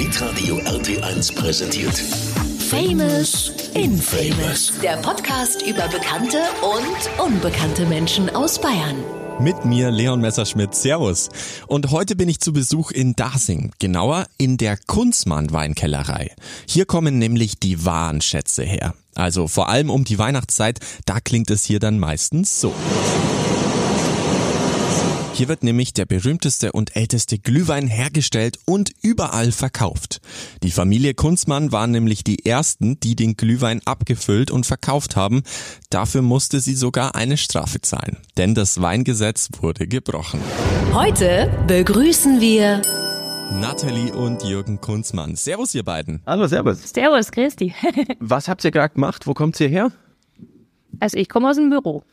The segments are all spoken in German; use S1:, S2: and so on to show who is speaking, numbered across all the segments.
S1: Hitradio RT1 präsentiert.
S2: Famous Infamous. Der Podcast über bekannte und unbekannte Menschen aus Bayern.
S3: Mit mir Leon Messerschmidt. Servus. Und heute bin ich zu Besuch in Dasing, genauer in der Kunzmann Weinkellerei. Hier kommen nämlich die wahren Schätze her. Also vor allem um die Weihnachtszeit, da klingt es hier dann meistens so. Hier wird nämlich der berühmteste und älteste Glühwein hergestellt und überall verkauft. Die Familie Kunzmann waren nämlich die ersten, die den Glühwein abgefüllt und verkauft haben. Dafür musste sie sogar eine Strafe zahlen, denn das Weingesetz wurde gebrochen.
S2: Heute begrüßen wir
S3: Nathalie und Jürgen Kunzmann. Servus, ihr beiden.
S4: Hallo, servus.
S5: Servus, Christi.
S4: Was habt ihr gerade gemacht? Wo kommt ihr her?
S5: Also ich komme aus dem Büro.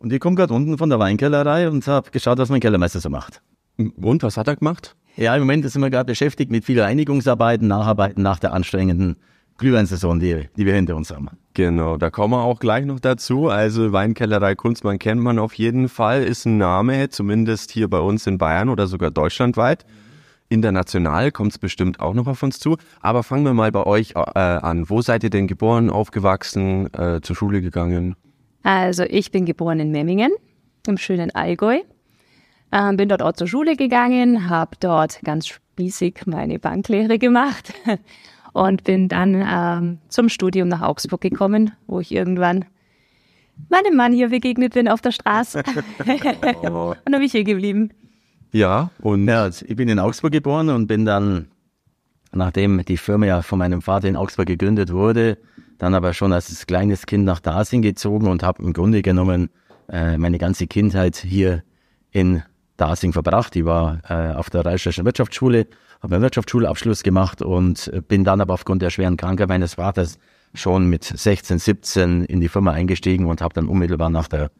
S4: Und ich komme gerade unten von der Weinkellerei und habe geschaut, was mein Kellermeister so macht.
S3: Und was hat er gemacht?
S4: Ja, im Moment sind wir gerade beschäftigt mit vielen Reinigungsarbeiten, Nacharbeiten nach der anstrengenden Glühweinsaison, die, die wir hinter uns haben.
S6: Genau, da kommen wir auch gleich noch dazu. Also Weinkellerei Kunstmann kennt man auf jeden Fall, ist ein Name, zumindest hier bei uns in Bayern oder sogar deutschlandweit. International kommt es bestimmt auch noch auf uns zu. Aber fangen wir mal bei euch äh, an. Wo seid ihr denn geboren, aufgewachsen, äh, zur Schule gegangen?
S5: Also ich bin geboren in Memmingen im schönen Allgäu. Ähm, bin dort auch zur Schule gegangen, habe dort ganz spießig meine Banklehre gemacht und bin dann ähm, zum Studium nach Augsburg gekommen, wo ich irgendwann meinem Mann hier begegnet bin auf der Straße. und dann bin ich hier geblieben.
S6: Ja, und
S4: Ja, also ich bin in Augsburg geboren und bin dann, nachdem die Firma ja von meinem Vater in Augsburg gegründet wurde, dann aber schon als kleines Kind nach Dasing gezogen und habe im Grunde genommen äh, meine ganze Kindheit hier in Dasing verbracht. Ich war äh, auf der Reichsstädtischen Wirtschaftsschule, habe meinen Wirtschaftsschulabschluss gemacht und bin dann aber aufgrund der schweren Krankheit meines Vaters schon mit 16, 17 in die Firma eingestiegen und habe dann unmittelbar nach der,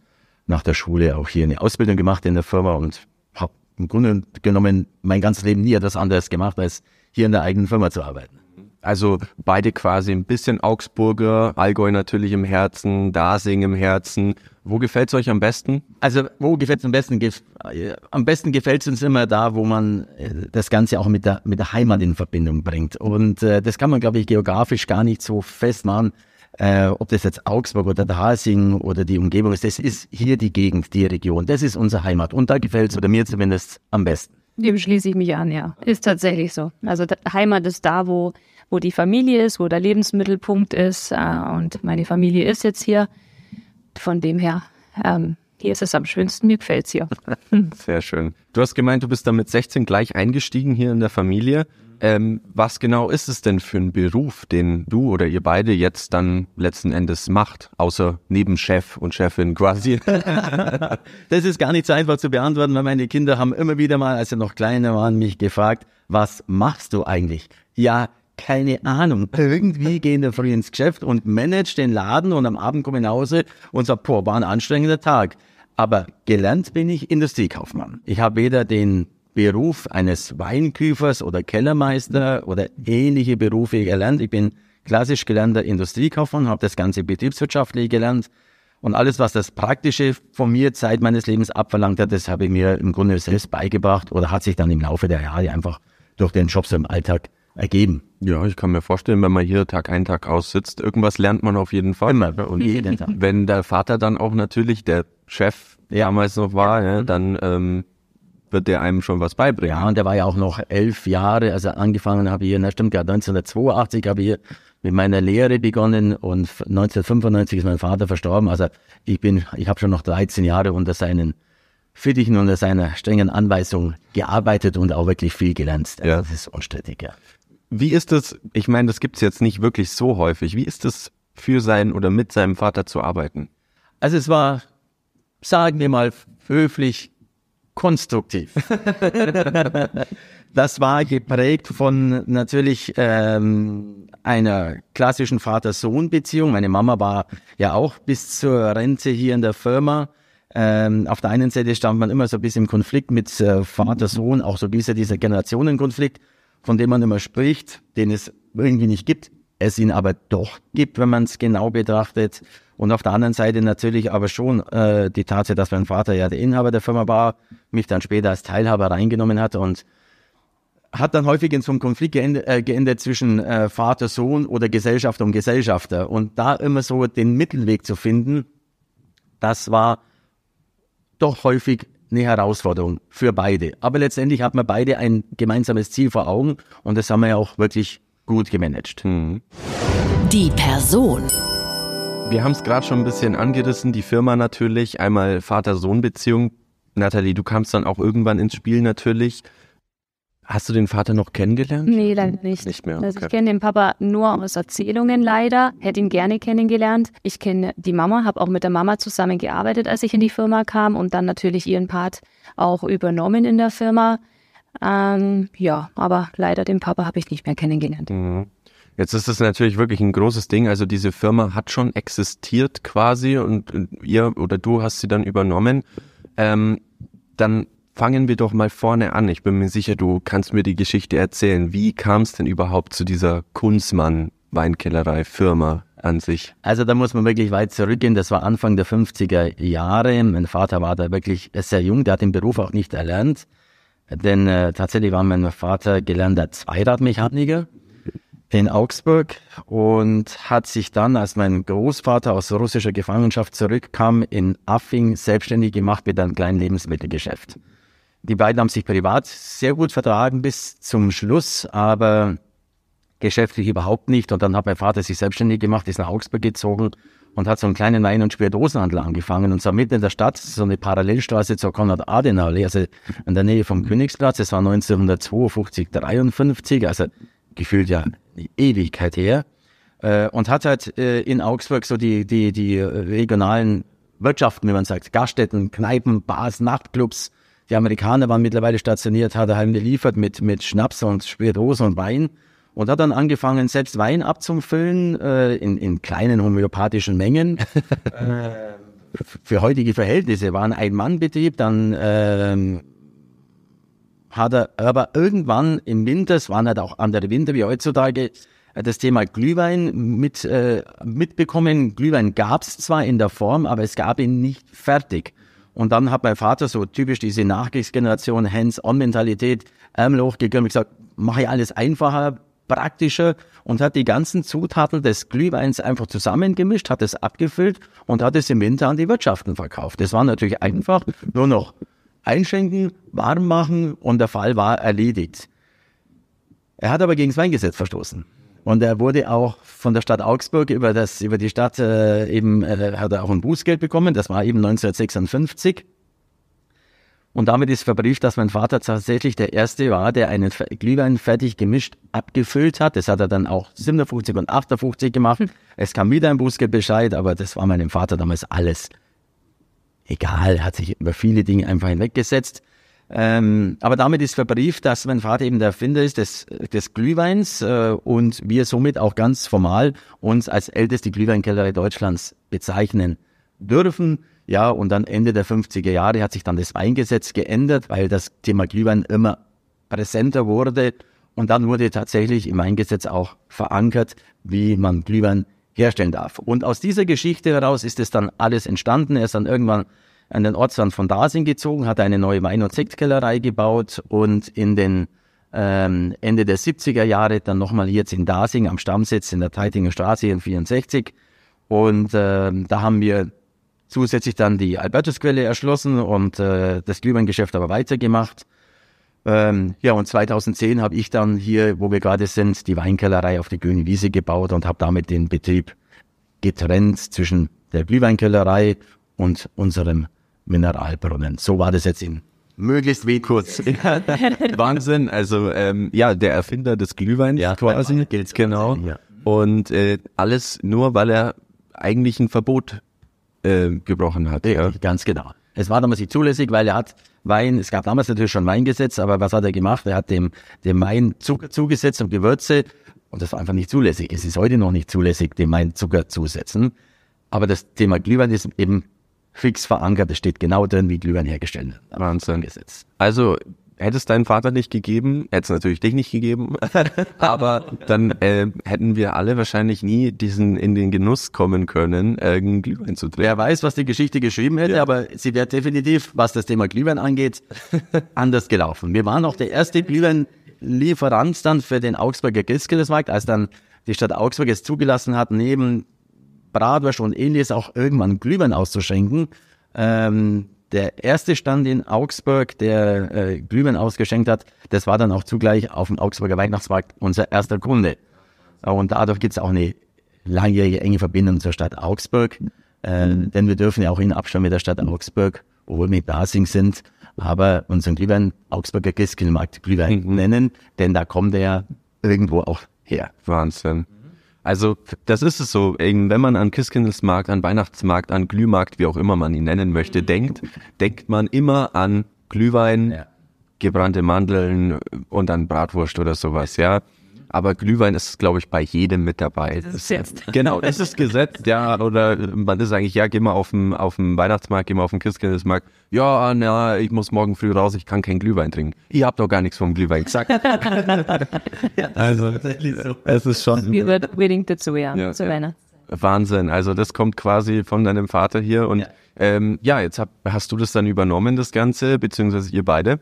S4: nach der Schule auch hier eine Ausbildung gemacht in der Firma und habe im Grunde genommen mein ganzes Leben nie etwas anderes gemacht, als hier in der eigenen Firma zu arbeiten.
S6: Also beide quasi ein bisschen Augsburger, Allgäu natürlich im Herzen, Dasing im Herzen. Wo gefällt's euch am besten?
S4: Also wo gefällt es am besten? Äh, am besten gefällt es uns immer da, wo man äh, das Ganze auch mit der, mit der Heimat in Verbindung bringt. Und äh, das kann man, glaube ich, geografisch gar nicht so festmachen, äh, ob das jetzt Augsburg oder Dasing oder die Umgebung ist. Das ist hier die Gegend, die Region. Das ist unsere Heimat. Und da gefällt es, oder mir zumindest, am besten.
S5: Dem schließe ich mich an, ja. Ist tatsächlich so. Also da- Heimat ist da, wo, wo die Familie ist, wo der Lebensmittelpunkt ist. Äh, und meine Familie ist jetzt hier. Von dem her, ähm, hier ist es am schönsten. Mir gefällt's hier.
S6: Sehr schön. Du hast gemeint, du bist dann mit 16 gleich eingestiegen hier in der Familie. Ähm, was genau ist es denn für ein Beruf, den du oder ihr beide jetzt dann letzten Endes macht, außer neben Chef und Chefin quasi?
S4: Das ist gar nicht so einfach zu beantworten, weil meine Kinder haben immer wieder mal, als sie noch kleiner waren, mich gefragt, was machst du eigentlich? Ja, keine Ahnung. Irgendwie gehen wir früh ins Geschäft und manage den Laden und am Abend komme ich nach Hause und sage, boah, war ein anstrengender Tag. Aber gelernt bin ich Industriekaufmann. Ich habe weder den Beruf eines Weinküfers oder Kellermeister oder ähnliche Berufe gelernt. Ich bin klassisch gelernter Industriekaufmann, habe das ganze betriebswirtschaftliche gelernt. Und alles, was das Praktische von mir Zeit meines Lebens abverlangt hat, das habe ich mir im Grunde selbst beigebracht oder hat sich dann im Laufe der Jahre einfach durch den Job so im Alltag ergeben.
S6: ja, ich kann mir vorstellen, wenn man hier Tag ein, Tag aus sitzt, irgendwas lernt man auf jeden Fall.
S4: Immer und jeden Tag.
S6: Wenn der Vater dann auch natürlich der Chef
S4: Ja.
S6: damals noch war, ja, dann ähm, wird der einem schon was beibringen.
S4: Ja, und der war ja auch noch elf Jahre, also angefangen habe ich hier, na stimmt, ja, 1982 habe ich hier mit meiner Lehre begonnen und 1995 ist mein Vater verstorben. Also ich bin, ich habe schon noch 13 Jahre unter seinen Fittichen, unter seiner strengen Anweisung gearbeitet und auch wirklich viel gelernt. Also
S6: Ja.
S4: Das ist unstrittig, ja.
S6: Wie ist es, ich meine, das gibt's jetzt nicht wirklich so häufig, wie ist es für seinen oder mit seinem Vater zu arbeiten?
S4: Also es war, sagen wir mal höflich, konstruktiv. das war geprägt von natürlich ähm, einer klassischen Vater-Sohn-Beziehung. Meine Mama war ja auch bis zur Rente hier in der Firma. Ähm, auf der einen Seite stand man immer so ein bisschen im Konflikt mit äh, Vater-Sohn, auch so ein dieser Generationenkonflikt, von dem man immer spricht, den es irgendwie nicht gibt, es ihn aber doch gibt, wenn man es genau betrachtet. Und auf der anderen Seite natürlich aber schon äh, die Tatsache, dass mein Vater ja der Inhaber der Firma war, mich dann später als Teilhaber reingenommen hat und hat dann häufig in so einem Konflikt geendet, äh, geendet zwischen äh, Vater, Sohn oder Gesellschafter und Gesellschafter. Und da immer so den Mittelweg zu finden, das war doch häufig eine Herausforderung für beide. Aber letztendlich hat man beide ein gemeinsames Ziel vor Augen und das haben wir ja auch wirklich gut gemanagt.
S3: Mhm.
S2: Die Person.
S6: Wir haben es gerade schon ein bisschen angerissen, die Firma natürlich, einmal Vater-Sohn-Beziehung. Nathalie, du kamst dann auch irgendwann ins Spiel natürlich. Hast du den Vater noch kennengelernt?
S5: Nee, leider nicht.
S6: Nicht mehr,
S5: Also
S6: okay.
S5: ich kenne den Papa nur aus Erzählungen leider, hätte ihn gerne kennengelernt. Ich kenne die Mama, habe auch mit der Mama zusammengearbeitet, als ich in die Firma kam und dann natürlich ihren Part auch übernommen in der Firma. Ähm, ja, aber leider den Papa habe ich nicht mehr kennengelernt.
S6: Mhm. Jetzt ist es natürlich wirklich ein großes Ding. Also diese Firma hat schon existiert quasi und und ihr oder du hast sie dann übernommen. Ähm, dann fangen wir doch mal vorne an. Ich bin mir sicher, du kannst mir die Geschichte erzählen. Wie kam es denn überhaupt zu dieser Kunzmann Weinkellerei Firma an sich?
S4: Also da muss man wirklich weit zurückgehen. Das war Anfang der 50er Jahre. Mein Vater war da wirklich sehr jung. Der hat den Beruf auch nicht erlernt. Denn äh, tatsächlich war mein Vater gelernter Zweiradmechaniker in Augsburg und hat sich dann, als mein Großvater aus russischer Gefangenschaft zurückkam, in Affing selbstständig gemacht mit einem kleinen Lebensmittelgeschäft. Die beiden haben sich privat sehr gut vertragen bis zum Schluss, aber geschäftlich überhaupt nicht. Und dann hat mein Vater sich selbstständig gemacht, ist nach Augsburg gezogen und hat so einen kleinen Wein- und Spirituosenhandel angefangen. Und zwar mitten in der Stadt, so eine Parallelstraße zur Konrad-Adenauer, also in der Nähe vom Königsplatz. Das war 1952, 53, also gefühlt ja eine Ewigkeit her. Äh, und hat halt äh, in Augsburg so die, die, die regionalen Wirtschaften, wie man sagt, Gaststätten, Kneipen, Bars, Nachtclubs. Die Amerikaner waren mittlerweile stationiert, hat er heim geliefert mit, mit Schnaps und Spirituosen und Wein und hat dann angefangen, selbst Wein abzufüllen äh, in, in kleinen homöopathischen Mengen. äh, für heutige Verhältnisse war ein Ein-Mann-Betrieb, dann ähm, hat er aber irgendwann im Winter, es waren halt auch andere Winter wie heutzutage, äh, das Thema Glühwein mit, äh, mitbekommen. Glühwein gab es zwar in der Form, aber es gab ihn nicht fertig. Und dann hat mein Vater so typisch diese Nachkriegsgeneration, Hands-on-Mentalität, Ärmel hochgegangen und gesagt, mache ich alles einfacher, praktischer und hat die ganzen Zutaten des Glühweins einfach zusammengemischt, hat es abgefüllt und hat es im Winter an die Wirtschaften verkauft. Das war natürlich einfach nur noch einschenken, warm machen und der Fall war erledigt. Er hat aber gegen das Weingesetz verstoßen. Und er wurde auch von der Stadt Augsburg über das, über die Stadt äh, eben, äh, hat er auch ein Bußgeld bekommen. Das war eben 1956. Und damit ist verbrieft, dass mein Vater tatsächlich der Erste war, der einen Glühwein fertig gemischt abgefüllt hat. Das hat er dann auch 57 und 58 gemacht. Es kam wieder ein Bußgeldbescheid, aber das war meinem Vater damals alles egal, er hat sich über viele Dinge einfach hinweggesetzt. Ähm, aber damit ist verbrieft, dass mein Vater eben der Erfinder ist des, des Glühweins äh, und wir somit auch ganz formal uns als älteste Glühweinkellerei Deutschlands bezeichnen dürfen. Ja, und dann Ende der 50er Jahre hat sich dann das Weingesetz geändert, weil das Thema Glühwein immer präsenter wurde. Und dann wurde tatsächlich im Weingesetz auch verankert, wie man Glühwein herstellen darf. Und aus dieser Geschichte heraus ist es dann alles entstanden. Er ist dann irgendwann an den Ortsrand von Dasing gezogen, hat eine neue Wein- und Sektkellerei gebaut und in den ähm, Ende der 70er Jahre dann nochmal jetzt in Dasing am Stammsitz in der Teitinger Straße in 64. Und ähm, da haben wir zusätzlich dann die Albertusquelle erschlossen und äh, das Glühweingeschäft aber weitergemacht. Ähm, ja, und 2010 habe ich dann hier, wo wir gerade sind, die Weinkellerei auf der Grünen Wiese gebaut und habe damit den Betrieb getrennt zwischen der Glühweinkellerei und unserem Mineralbrunnen. So war das jetzt in möglichst wenig kurz.
S6: Wahnsinn. Also ähm, ja, der Erfinder des Glühweins
S4: Ja,
S6: quasi.
S4: gilt's
S6: genau.
S4: ja.
S6: Und äh, alles nur, weil er eigentlich ein Verbot äh, gebrochen hat. Ja.
S4: Ganz genau. Es war damals nicht zulässig, weil er hat Wein, es gab damals natürlich schon Weingesetz, aber was hat er gemacht? Er hat dem, dem Wein Zucker zugesetzt und Gewürze und das war einfach nicht zulässig. Es ist heute noch nicht zulässig, dem Wein Zucker zusetzen. Aber das Thema Glühwein ist eben fix verankert. Es steht genau drin, wie Glühwein hergestellt wird.
S6: Wahnsinn.
S4: Gesetz.
S6: Also hätte es deinen Vater nicht gegeben, hätte es natürlich dich nicht gegeben, aber dann äh, hätten wir alle wahrscheinlich nie diesen in den Genuss kommen können, äh, Glühwein zu trinken.
S4: Wer weiß, was die Geschichte geschrieben hätte, aber sie wäre definitiv, was das Thema Glühwein angeht, anders gelaufen. Wir waren auch der erste Glühwein Lieferant dann für den Augsburger Christkindlesmarkt, als dann die Stadt Augsburg es zugelassen hat, neben Bratwurst und ähnliches auch irgendwann Glühwein auszuschenken. Ähm, der erste Stand in Augsburg, der äh, Glühwein ausgeschenkt hat, das war dann auch zugleich auf dem Augsburger Weihnachtsmarkt unser erster Kunde. Und dadurch gibt es auch eine langjährige enge Verbindung zur Stadt Augsburg, äh, denn wir dürfen ja auch in Abstand mit der Stadt Augsburg, obwohl wir mit Basing sind, aber unseren Glühwein Augsburger Christkindlmarkt Glühwein
S6: Mhm.
S4: nennen, denn da kommt er ja irgendwo auch her.
S6: Wahnsinn. Also das ist es so, eben, wenn man an Christkindlesmarkt, an Weihnachtsmarkt, an Glühmarkt, wie auch immer man ihn nennen möchte, denkt, denkt man immer an Glühwein,
S4: Ja.
S6: gebrannte Mandeln und dann Bratwurst oder sowas, ja. Aber Glühwein ist, glaube ich, bei jedem mit dabei.
S5: Das ist jetzt.
S6: Genau, es ist gesetzt, ja, oder man ist eigentlich, ja, geh mal auf den, auf den Weihnachtsmarkt, geh mal auf den Christkindlesmarkt. Ja, na, ich muss morgen früh raus, ich kann keinen Glühwein trinken. Ihr habt doch gar nichts vom Glühwein gesagt. also, es ist schon
S5: Gehört unbedingt dazu, ja,
S6: Ja,
S5: zu
S6: ja.
S5: Weihnachten.
S6: Wahnsinn. Also das kommt quasi von deinem Vater hier und
S4: Ja.
S6: ähm, ja, jetzt hab, hast du das dann übernommen, das Ganze, beziehungsweise ihr beide.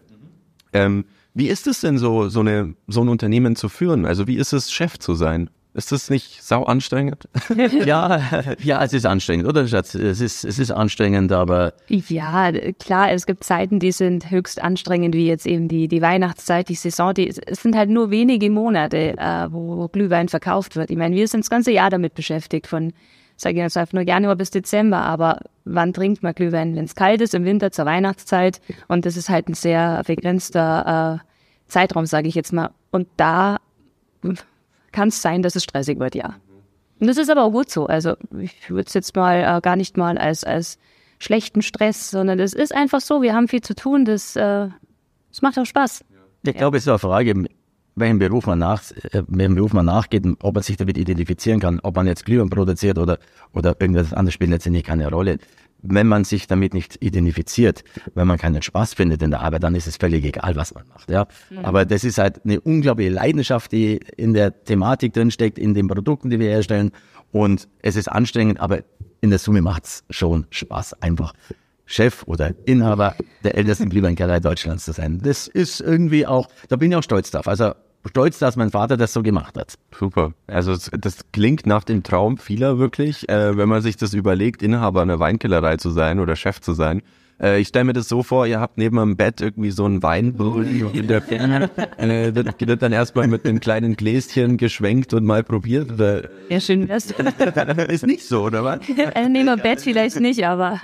S6: Ähm, wie ist es denn so, so eine, so ein Unternehmen zu führen? Also wie ist es, Chef zu sein? Ist das nicht sau anstrengend?
S4: Ja, ja, es ist anstrengend, oder Schatz? Es ist, es ist anstrengend, aber
S5: Ja, klar, es gibt Zeiten, die sind höchst anstrengend, wie jetzt eben die, die Weihnachtszeit, die Saison. Die, es sind halt nur wenige Monate, äh, wo Glühwein verkauft wird. Ich meine, wir sind das ganze Jahr damit beschäftigt, von, sage ich jetzt einfach nur Januar bis Dezember. Aber wann trinkt man Glühwein? Wenn es kalt ist, im Winter zur Weihnachtszeit. Und das ist halt ein sehr begrenzter äh, Zeitraum, sage ich jetzt mal. Und da kann es sein, dass es stressig wird, ja. Und das ist aber auch gut so. Also ich würde es jetzt mal äh, gar nicht mal als, als schlechten Stress, sondern es ist einfach so, wir haben viel zu tun, das, äh, das macht auch Spaß.
S4: ich glaube, es ist eine Frage, welchen Beruf man nach, äh, welchem Beruf man nachgeht, ob man sich damit identifizieren kann, ob man jetzt Glühwein produziert oder, oder irgendwas anderes spielt letztendlich keine Rolle. Wenn man sich damit nicht identifiziert, wenn man keinen Spaß findet in der Arbeit, dann ist es völlig egal, was man macht, ja. Aber das ist halt eine unglaubliche Leidenschaft, die in der Thematik drinsteckt, in den Produkten, die wir herstellen. Und es ist anstrengend, aber in der Summe macht's schon Spaß, einfach Chef oder Inhaber der ältesten Glühweinkellerei Deutschlands zu sein. Das ist irgendwie auch, da bin ich auch stolz drauf. Also stolz, dass mein Vater das so gemacht hat.
S6: Super. Also das klingt nach dem Traum vieler wirklich, äh, wenn man sich das überlegt, Inhaber einer Weinkellerei zu sein oder Chef zu sein. Äh, ich stelle mir das so vor, ihr habt neben dem Bett irgendwie so einen Weinbrunnen in der äh, wird, wird dann erstmal mit einem kleinen Gläschen geschwenkt und mal probiert oder
S5: Ja, schön wär's.
S6: ist nicht so, oder was?
S5: äh, neben dem Bett vielleicht nicht, aber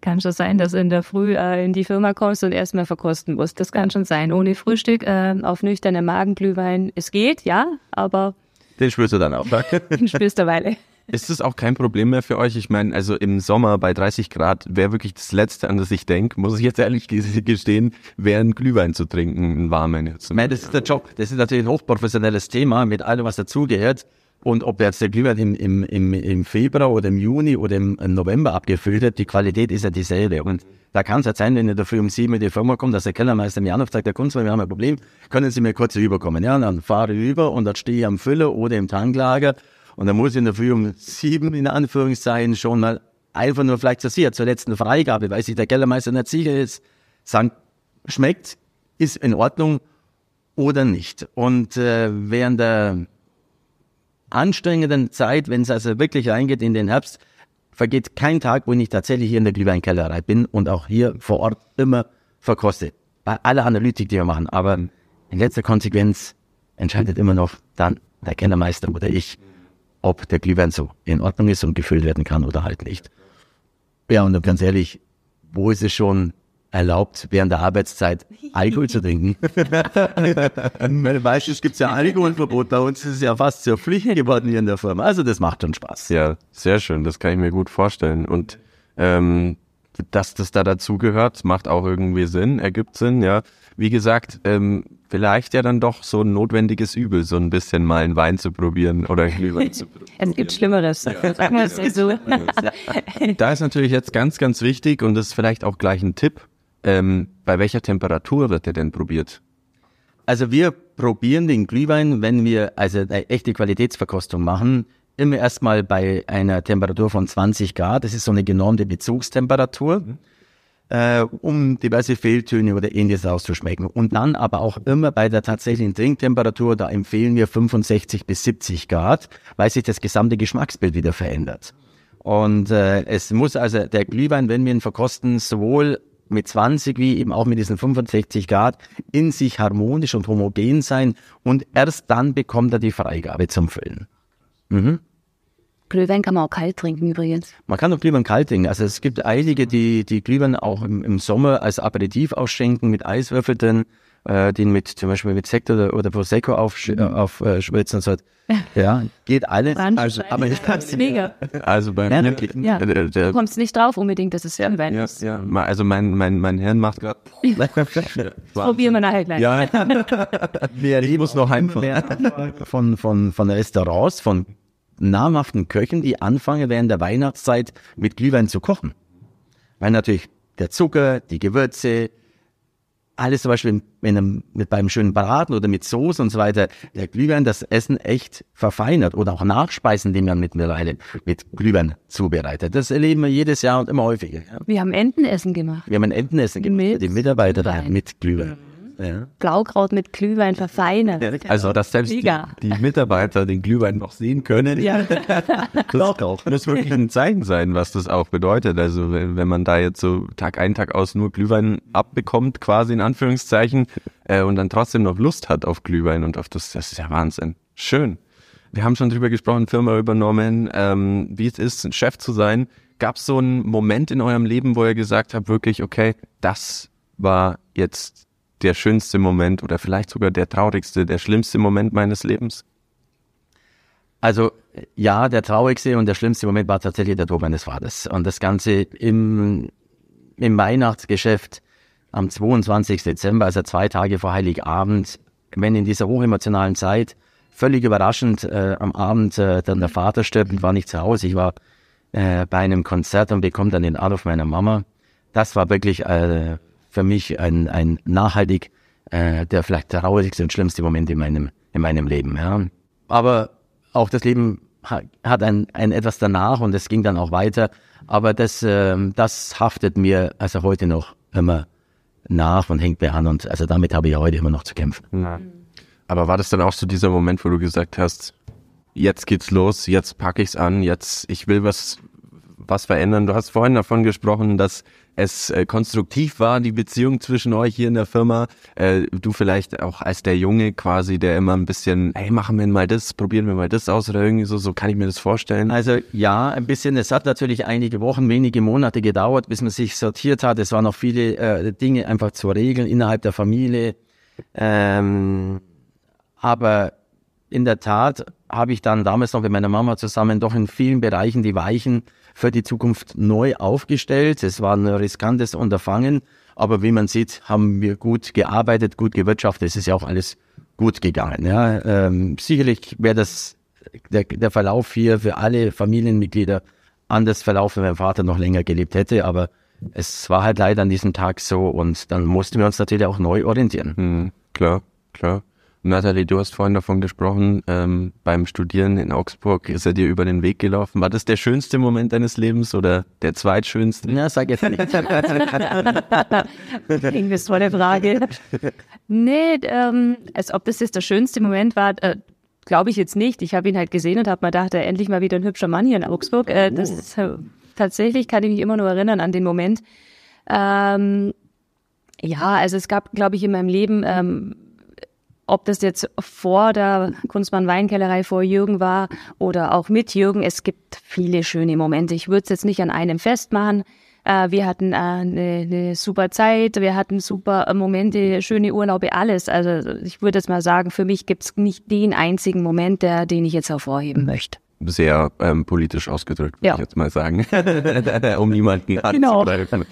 S5: kann schon sein, dass du in der Früh äh, in die Firma kommst und erstmal verkosten musst. Das kann schon sein. Ohne Frühstück, äh, auf nüchternen Magen Glühwein. Es geht, ja, aber
S4: Den spürst du dann auch.
S5: den spürst du eine Weile.
S6: Ist das auch kein Problem mehr für euch? Ich meine, also im Sommer bei 30 Grad wäre wirklich das Letzte, an das ich denke, muss ich jetzt ehrlich ges- gestehen, wäre ein Glühwein zu trinken, einen warmen. Jetzt.
S4: Meine, das ist der Job. Das ist natürlich ein hochprofessionelles Thema mit allem, was dazugehört. Und ob jetzt der Glühwein im, im, im, im Februar oder im Juni oder im November abgefüllt wird, die Qualität ist ja dieselbe. Und da kann es halt sein, wenn ihr dafür um sieben in die Firma kommt, dass der Kellermeister mir anruft, sagt, der Kunstmann, wir haben ein Problem, können Sie mir kurz rüberkommen? Ja, dann fahre ich rüber und dann stehe ich am Füller oder im Tanklager und dann muss ich in der Früh um sieben, in Anführungszeichen, schon mal einfach nur vielleicht zur Sicher, zur letzten Freigabe, weil sich der Kellermeister nicht sicher ist, sagen, schmeckt, ist in Ordnung oder nicht. Und äh, während der anstrengenden Zeit, wenn es also wirklich reingeht in den Herbst, vergeht kein Tag, wo ich nicht tatsächlich hier in der Glühweinkellerei bin und auch hier vor Ort immer verkoste. Bei aller Analytik, die wir machen. Aber in letzter Konsequenz entscheidet immer noch dann der Kellermeister oder ich, ob der Glühwein so in Ordnung ist und gefüllt werden kann oder halt nicht. Ja, und ganz ehrlich, wo ist es schon erlaubt, während der Arbeitszeit Alkohol zu trinken? Meistens gibt es ja Alkoholverbot, bei uns ist es ja fast zur Pflicht geworden hier in der Firma. Also das macht schon Spaß.
S6: Ja, sehr schön, das kann ich mir gut vorstellen. Und ähm, dass das da dazugehört, macht auch irgendwie Sinn, ergibt Sinn, ja. Wie gesagt, ähm, vielleicht ja dann doch so ein notwendiges Übel, so ein bisschen mal einen Wein zu probieren oder einen Glühwein zu probieren.
S5: Es gibt Schlimmeres. Sagen wir es mal so.
S6: Da ist natürlich jetzt ganz, ganz wichtig und das ist vielleicht auch gleich ein Tipp. Ähm, bei welcher Temperatur wird der denn probiert?
S4: Also wir probieren den Glühwein, wenn wir also eine echte Qualitätsverkostung machen, immer erstmal bei einer Temperatur von 20 Grad. Das ist so eine genormte Bezugstemperatur. äh, um diverse Fehltöne oder ähnliches auszuschmecken. Und dann aber auch immer bei der tatsächlichen Trinktemperatur, da empfehlen wir 65 bis 70 Grad, weil sich das gesamte Geschmacksbild wieder verändert. Und äh, es muss also der Glühwein, wenn wir ihn verkosten, sowohl mit 20 wie eben auch mit diesen 65 Grad in sich harmonisch und homogen sein und erst dann bekommt er die Freigabe zum Füllen. Mhm.
S5: Glühwein kann man auch kalt trinken übrigens.
S4: Man kann auch Glühwein kalt trinken. Also es gibt einige, die, die Glühwein auch im, im Sommer als Aperitif ausschenken mit Eiswürfel drin, äh, den mit zum Beispiel mit Sekt oder, oder Prosecco aufsch
S5: Mhm.
S4: aufspritzen und so. Ja, geht alles.
S5: Also,
S4: aber
S5: das ist mega.
S6: Also bei
S4: Ja,
S6: mir.
S5: Ja.
S6: der,
S5: Du kommst nicht drauf unbedingt, dass es Glühwein
S6: ja,
S5: ist.
S6: ja, also mein, mein, mein Hirn macht gerade.
S5: Probieren wir nachher gleich.
S6: Ja, ich muss noch heimfahren.
S4: von, von, von Restaurants, von namhaften Köchen, die anfangen während der Weihnachtszeit mit Glühwein zu kochen. Weil natürlich der Zucker, die Gewürze, alles zum Beispiel er mit beim schönen Braten oder mit Soße und so weiter, der Glühwein das Essen echt verfeinert oder auch Nachspeisen, die man mittlerweile mit Glühwein zubereitet. Das erleben wir jedes Jahr und immer häufiger. Ja.
S5: Wir haben Entenessen gemacht.
S4: Wir haben ein Entenessen gemacht
S5: Mit
S4: für die Mitarbeiter da
S5: Glühwein.
S4: mit Glühwein. Ja.
S5: Blaukraut mit Glühwein verfeinert.
S6: Also, dass selbst die, die Mitarbeiter den Glühwein noch sehen können.
S5: Ja.
S6: Das muss wirklich ein Zeichen sein, was das auch bedeutet. Also, wenn, wenn man da jetzt so Tag ein, Tag aus nur Glühwein abbekommt, quasi in Anführungszeichen, äh, und dann trotzdem noch Lust hat auf Glühwein und auf das, das ist ja Wahnsinn. Schön. Wir haben schon drüber gesprochen, Firma übernommen, ähm, wie es ist, ein Chef zu sein. Gab es so einen Moment in eurem Leben, wo ihr gesagt habt, wirklich, okay, das war jetzt der schönste Moment oder vielleicht sogar der traurigste, der schlimmste Moment meines Lebens?
S4: Also ja, der traurigste und der schlimmste Moment war tatsächlich der Tod meines Vaters. Und das Ganze im, im Weihnachtsgeschäft am 22. Dezember, also zwei Tage vor Heiligabend, wenn in dieser hochemotionalen Zeit völlig überraschend äh, am Abend äh, dann der Vater stirbt und war nicht zu Hause. Ich war äh, bei einem Konzert und bekomme dann den Anruf meiner Mama. Das war wirklich äh, für mich ein, ein nachhaltig äh, der vielleicht traurigste und schlimmste Moment in meinem, in meinem Leben. Ja. Aber auch das Leben ha- hat ein, ein etwas danach und es ging dann auch weiter. Aber das, ähm, das haftet mir also heute noch immer nach und hängt mir an und also damit habe ich ja heute immer noch zu kämpfen.
S6: Aber war das dann auch so dieser Moment, wo du gesagt hast, jetzt geht's los, jetzt packe ich's an, jetzt ich will was was verändern? Du hast vorhin davon gesprochen, dass es äh, konstruktiv war, die Beziehung zwischen euch hier in der Firma. Äh, du vielleicht auch als der Junge quasi, der immer ein bisschen, hey, machen wir mal das, probieren wir mal das aus oder irgendwie so, so kann ich mir das vorstellen.
S4: Also ja, ein bisschen. Es hat natürlich einige Wochen, wenige Monate gedauert, bis man sich sortiert hat. Es waren noch viele äh, Dinge einfach zu regeln innerhalb der Familie. Ähm, aber in der Tat habe ich dann damals noch mit meiner Mama zusammen doch in vielen Bereichen die Weichen für die Zukunft neu aufgestellt. Es war ein riskantes Unterfangen, aber wie man sieht, haben wir gut gearbeitet, gut gewirtschaftet. Es ist ja auch alles gut gegangen. Ja. Ähm, sicherlich wäre das der, der Verlauf hier für alle Familienmitglieder anders verlaufen, wenn mein Vater noch länger gelebt hätte, aber es war halt leider an diesem Tag so und dann mussten wir uns natürlich auch neu orientieren.
S6: Hm, klar, klar. Nathalie, du hast vorhin davon gesprochen, ähm, beim Studieren in Augsburg ist er dir über den Weg gelaufen. War das der schönste Moment deines Lebens oder der zweitschönste?
S4: Na, sag jetzt nicht.
S5: Irgendwie ist tolle Frage. Nee, ähm, als ob das jetzt der schönste Moment war, äh, glaube ich jetzt nicht. Ich habe ihn halt gesehen und habe mir gedacht, äh, endlich mal wieder ein hübscher Mann hier in Augsburg. Äh, das ist, äh, tatsächlich kann ich mich immer nur erinnern an den Moment. Ähm, ja, also es gab, glaube ich, in meinem Leben, ähm, ob das jetzt vor der Kunstmann Weinkellerei vor Jürgen war oder auch mit Jürgen, es gibt viele schöne Momente. Ich würde es jetzt nicht an einem festmachen. Äh, wir hatten äh, eine, eine super Zeit, wir hatten super äh, Momente, schöne Urlaube, alles. Also ich würde jetzt mal sagen, für mich gibt es nicht den einzigen Moment, der, den ich jetzt hervorheben möchte.
S6: Sehr ähm, politisch ausgedrückt, würde
S5: Ja.
S6: ich jetzt mal sagen. um niemanden
S5: Genau.
S6: anzugreifen.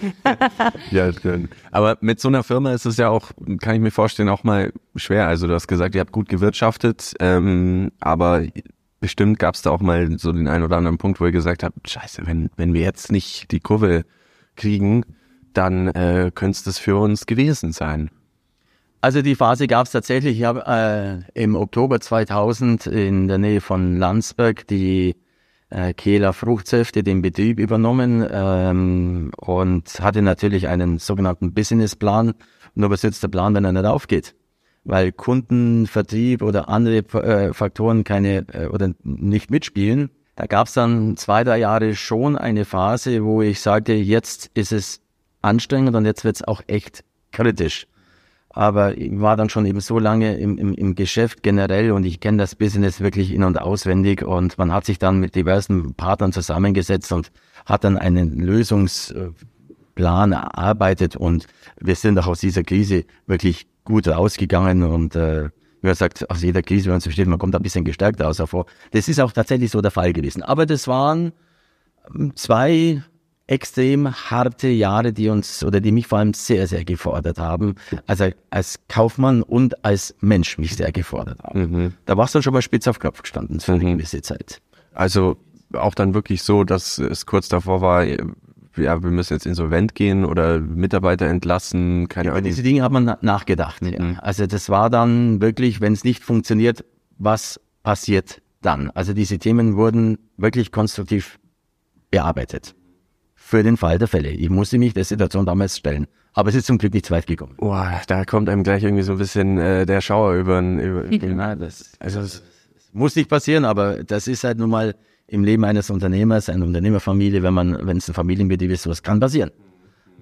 S6: ja, schön. Aber mit so einer Firma ist es ja auch, kann ich mir vorstellen, auch mal schwer. Also du hast gesagt, ihr habt gut gewirtschaftet, ähm, aber bestimmt gab es da auch mal so den einen oder anderen Punkt, wo ihr gesagt habt, scheiße, wenn, wenn wir jetzt nicht die Kurve kriegen, dann äh, könnte es das für uns gewesen sein.
S4: Also die Phase gab es tatsächlich. Ich habe äh, im Oktober 2000 in der Nähe von Landsberg die äh, Kehler Fruchtsäfte den Betrieb übernommen ähm, und hatte natürlich einen sogenannten Businessplan. Nur was jetzt der Plan, wenn er nicht aufgeht? Weil Kundenvertrieb oder andere äh, Faktoren keine äh, oder nicht mitspielen. Da gab es dann zwei, drei Jahre schon eine Phase, wo ich sagte, jetzt ist es anstrengend und jetzt wird es auch echt kritisch aber ich war dann schon eben so lange im, im, im Geschäft generell und ich kenne das Business wirklich in- und auswendig und man hat sich dann mit diversen Partnern zusammengesetzt und hat dann einen Lösungsplan erarbeitet und wir sind auch aus dieser Krise wirklich gut rausgegangen und äh, wie gesagt, aus jeder Krise, wenn man so steht, man kommt ein bisschen gestärkt aus hervor. Das ist auch tatsächlich so der Fall gewesen. Aber das waren zwei extrem harte Jahre, die uns oder die mich vor allem sehr, sehr gefordert haben. Also als Kaufmann und als Mensch mich sehr gefordert haben. Mhm. Da warst du schon mal spitz auf Knopf gestanden für eine mhm. gewisse Zeit.
S6: Also auch dann wirklich so, dass es kurz davor war, ja, wir müssen jetzt insolvent gehen oder Mitarbeiter entlassen,
S4: keine Ahnung. Ja, diese Dinge hat man nachgedacht. Mhm. Ja. Also das war dann wirklich, wenn es nicht funktioniert, was passiert dann? Also diese Themen wurden wirklich konstruktiv bearbeitet für den Fall der Fälle. Ich musste mich der Situation damals stellen. Aber es ist zum Glück nicht zu weit gekommen.
S6: Boah, da kommt einem gleich irgendwie so ein bisschen äh, der Schauer über, über
S4: ja, das, also das muss nicht passieren, aber das ist halt nun mal im Leben eines Unternehmers, einer Unternehmerfamilie, wenn man, wenn es ein Familienbetrieb ist, sowas kann passieren.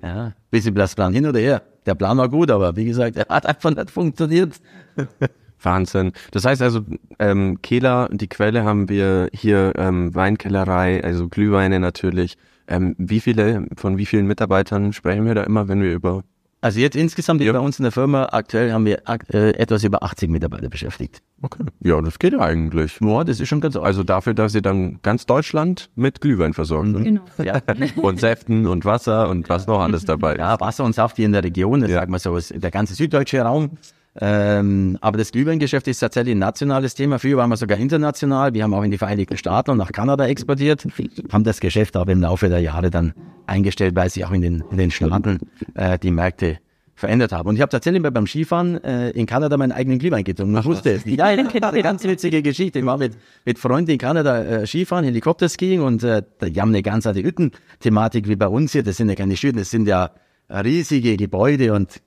S4: Ja, bisschen Plan hin oder her. Der Plan war gut, aber wie gesagt, er hat einfach nicht funktioniert.
S6: Wahnsinn. Das heißt also, ähm, Kehler, die Quelle haben wir hier, ähm, Weinkellerei, also Glühweine natürlich, ähm, wie viele, von wie vielen Mitarbeitern sprechen wir da immer, wenn wir über
S4: also jetzt insgesamt ja. bei uns in der Firma aktuell haben wir äh, etwas über 80 Mitarbeiter beschäftigt.
S6: Okay. Ja, das geht ja eigentlich.
S4: Ja, das ist schon ganz
S6: Also dafür, dass ihr dann ganz Deutschland mit Glühwein versorgt. Mhm. Genau. Ja. und Säften und Wasser und was noch alles dabei.
S4: Ja, Wasser und Saft hier in der Region, das ja. sagen wir so, der ganze süddeutsche Raum ähm, aber das Glühweingeschäft ist tatsächlich ein nationales Thema. Früher waren wir sogar international. Wir haben auch in die Vereinigten Staaten und nach Kanada exportiert, haben das Geschäft aber im Laufe der Jahre dann eingestellt, weil sich auch in den, in den Staaten äh, die Märkte verändert haben. Und ich habe tatsächlich beim Skifahren äh, in Kanada meinen eigenen Glühwein getrunken. Ich wusste es nicht. Ja, eine ganz witzige Geschichte. Ich war mit, mit Freunden in Kanada äh, Skifahren, Helikopterskiing und äh, die haben eine ganz andere Hütten-Thematik wie bei uns hier. Das sind ja keine Schütten, das sind ja riesige Gebäude und